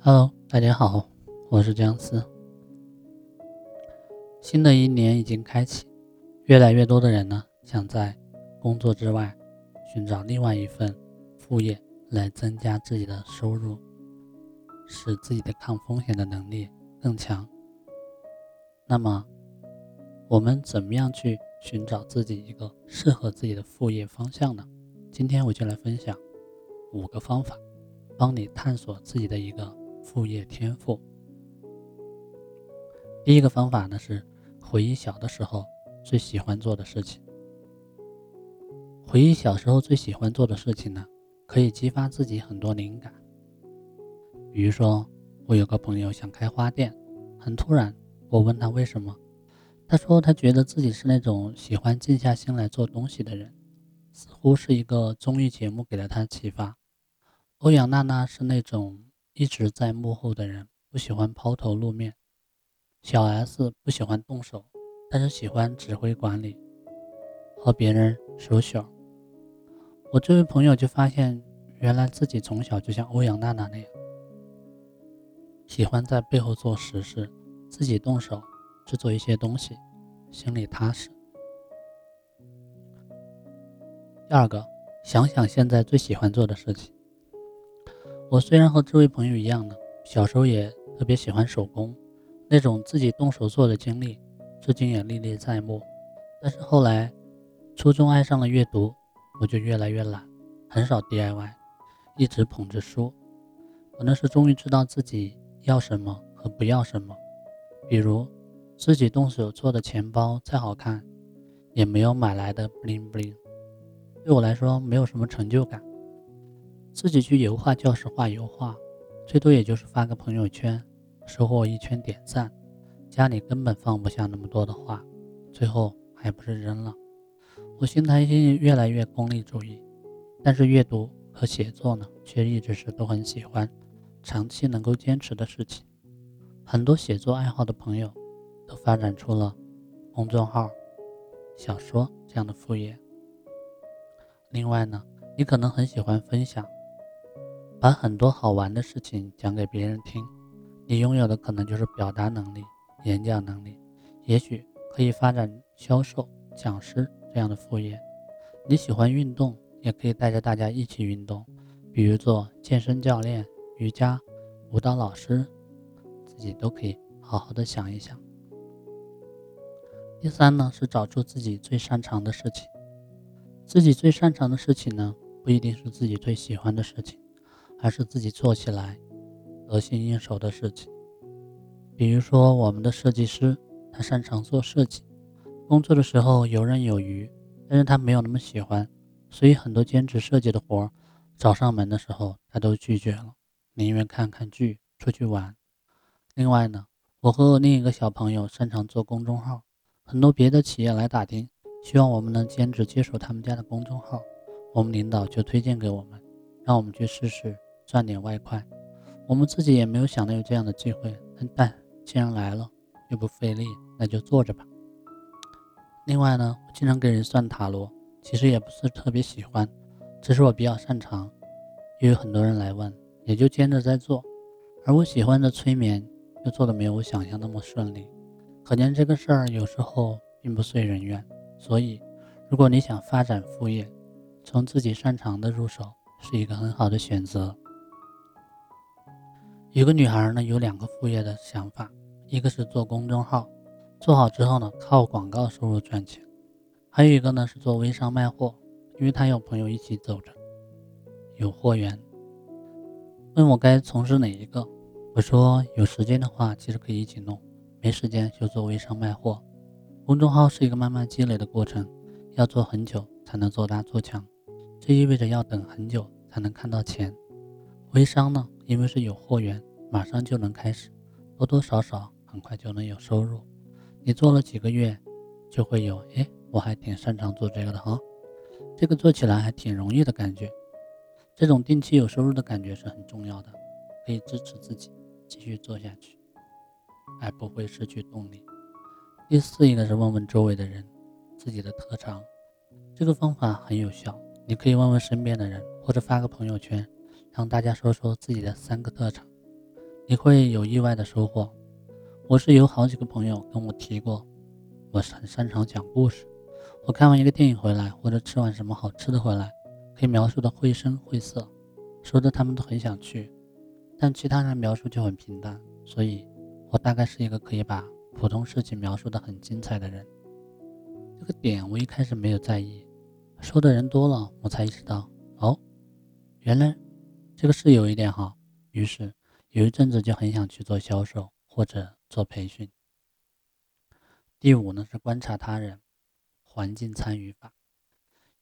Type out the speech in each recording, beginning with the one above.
Hello，大家好，我是姜思。新的一年已经开启，越来越多的人呢，想在工作之外寻找另外一份副业来增加自己的收入，使自己的抗风险的能力更强。那么，我们怎么样去寻找自己一个适合自己的副业方向呢？今天我就来分享五个方法，帮你探索自己的一个副业天赋。第一个方法呢是回忆小的时候最喜欢做的事情。回忆小时候最喜欢做的事情呢，可以激发自己很多灵感。比如说，我有个朋友想开花店，很突然，我问他为什么。他说：“他觉得自己是那种喜欢静下心来做东西的人，似乎是一个综艺节目给了他启发。欧阳娜娜是那种一直在幕后的人，不喜欢抛头露面。小 S 不喜欢动手，但是喜欢指挥管理，和别人手小。我这位朋友就发现，原来自己从小就像欧阳娜娜那样，喜欢在背后做实事，自己动手。”制作一些东西，心里踏实。第二个，想想现在最喜欢做的事情。我虽然和这位朋友一样呢，小时候也特别喜欢手工，那种自己动手做的经历，至今也历历在目。但是后来，初中爱上了阅读，我就越来越懒，很少 DIY，一直捧着书。可能是终于知道自己要什么和不要什么，比如。自己动手做的钱包再好看，也没有买来的 bling bling，对我来说没有什么成就感。自己去油画教室画油画，最多也就是发个朋友圈，收获一圈点赞。家里根本放不下那么多的画，最后还不是扔了。我心态心越来越功利主义，但是阅读和写作呢，却一直是都很喜欢，长期能够坚持的事情。很多写作爱好的朋友。都发展出了公众号、小说这样的副业。另外呢，你可能很喜欢分享，把很多好玩的事情讲给别人听。你拥有的可能就是表达能力、演讲能力，也许可以发展销售、讲师这样的副业。你喜欢运动，也可以带着大家一起运动，比如做健身教练、瑜伽、舞蹈老师，自己都可以好好的想一想。第三呢，是找出自己最擅长的事情。自己最擅长的事情呢，不一定是自己最喜欢的事情，还是自己做起来得心应手的事情。比如说，我们的设计师，他擅长做设计，工作的时候游刃有余，但是他没有那么喜欢，所以很多兼职设计的活儿找上门的时候，他都拒绝了，宁愿看看剧，出去玩。另外呢，我和我另一个小朋友擅长做公众号。很多别的企业来打听，希望我们能兼职接手他们家的公众号，我们领导就推荐给我们，让我们去试试赚点外快。我们自己也没有想到有这样的机会，但既然来了，又不费力，那就做着吧。另外呢，我经常给人算塔罗，其实也不是特别喜欢，只是我比较擅长，又有很多人来问，也就兼着在做。而我喜欢的催眠，又做的没有我想象那么顺利。可见这个事儿有时候并不遂人愿，所以，如果你想发展副业，从自己擅长的入手是一个很好的选择。有个女孩呢，有两个副业的想法，一个是做公众号，做好之后呢，靠广告收入赚钱；还有一个呢是做微商卖货，因为她有朋友一起走着，有货源。问我该从事哪一个，我说有时间的话，其实可以一起弄。没时间就做微商卖货，公众号是一个慢慢积累的过程，要做很久才能做大做强，这意味着要等很久才能看到钱。微商呢，因为是有货源，马上就能开始，多多少少很快就能有收入。你做了几个月，就会有哎，我还挺擅长做这个的哈，这个做起来还挺容易的感觉。这种定期有收入的感觉是很重要的，可以支持自己继续做下去。而不会失去动力。第四一个是问问周围的人自己的特长，这个方法很有效。你可以问问身边的人，或者发个朋友圈，让大家说说自己的三个特长，你会有意外的收获。我是有好几个朋友跟我提过，我是很擅长讲故事。我看完一个电影回来，或者吃完什么好吃的回来，可以描述的绘声绘色，说的他们都很想去。但其他人描述就很平淡，所以我大概是一个可以把普通事情描述的很精彩的人。这个点我一开始没有在意，说的人多了，我才意识到，哦，原来这个是有一点好。于是有一阵子就很想去做销售或者。做培训。第五呢是观察他人，环境参与法。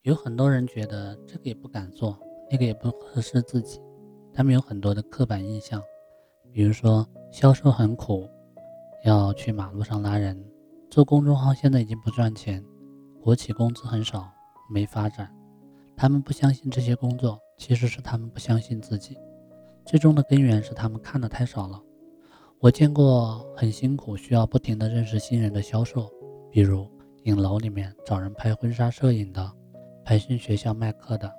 有很多人觉得这个也不敢做，那个也不合适自己，他们有很多的刻板印象，比如说销售很苦，要去马路上拉人；做公众号现在已经不赚钱，国企工资很少，没发展。他们不相信这些工作，其实是他们不相信自己，最终的根源是他们看的太少了。我见过很辛苦，需要不停的认识新人的销售，比如影楼里面找人拍婚纱摄影的，培训学校卖课的，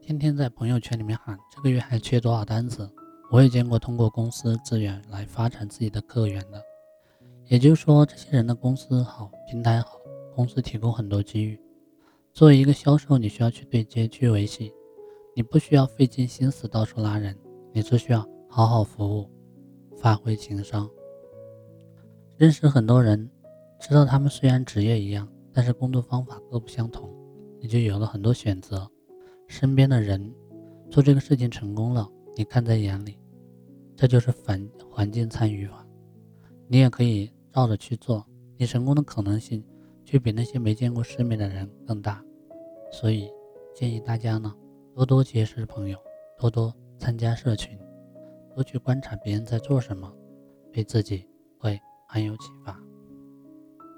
天天在朋友圈里面喊这个月还缺多少单子。我也见过通过公司资源来发展自己的客源的，也就是说，这些人的公司好，平台好，公司提供很多机遇。作为一个销售，你需要去对接、去维系，你不需要费尽心思到处拉人，你只需要好好服务。发挥情商，认识很多人，知道他们虽然职业一样，但是工作方法各不相同，你就有了很多选择。身边的人做这个事情成功了，你看在眼里，这就是环环境参与法。你也可以照着去做，你成功的可能性就比那些没见过世面的人更大。所以建议大家呢，多多结识朋友，多多参加社群。多去观察别人在做什么，对自己会很有启发。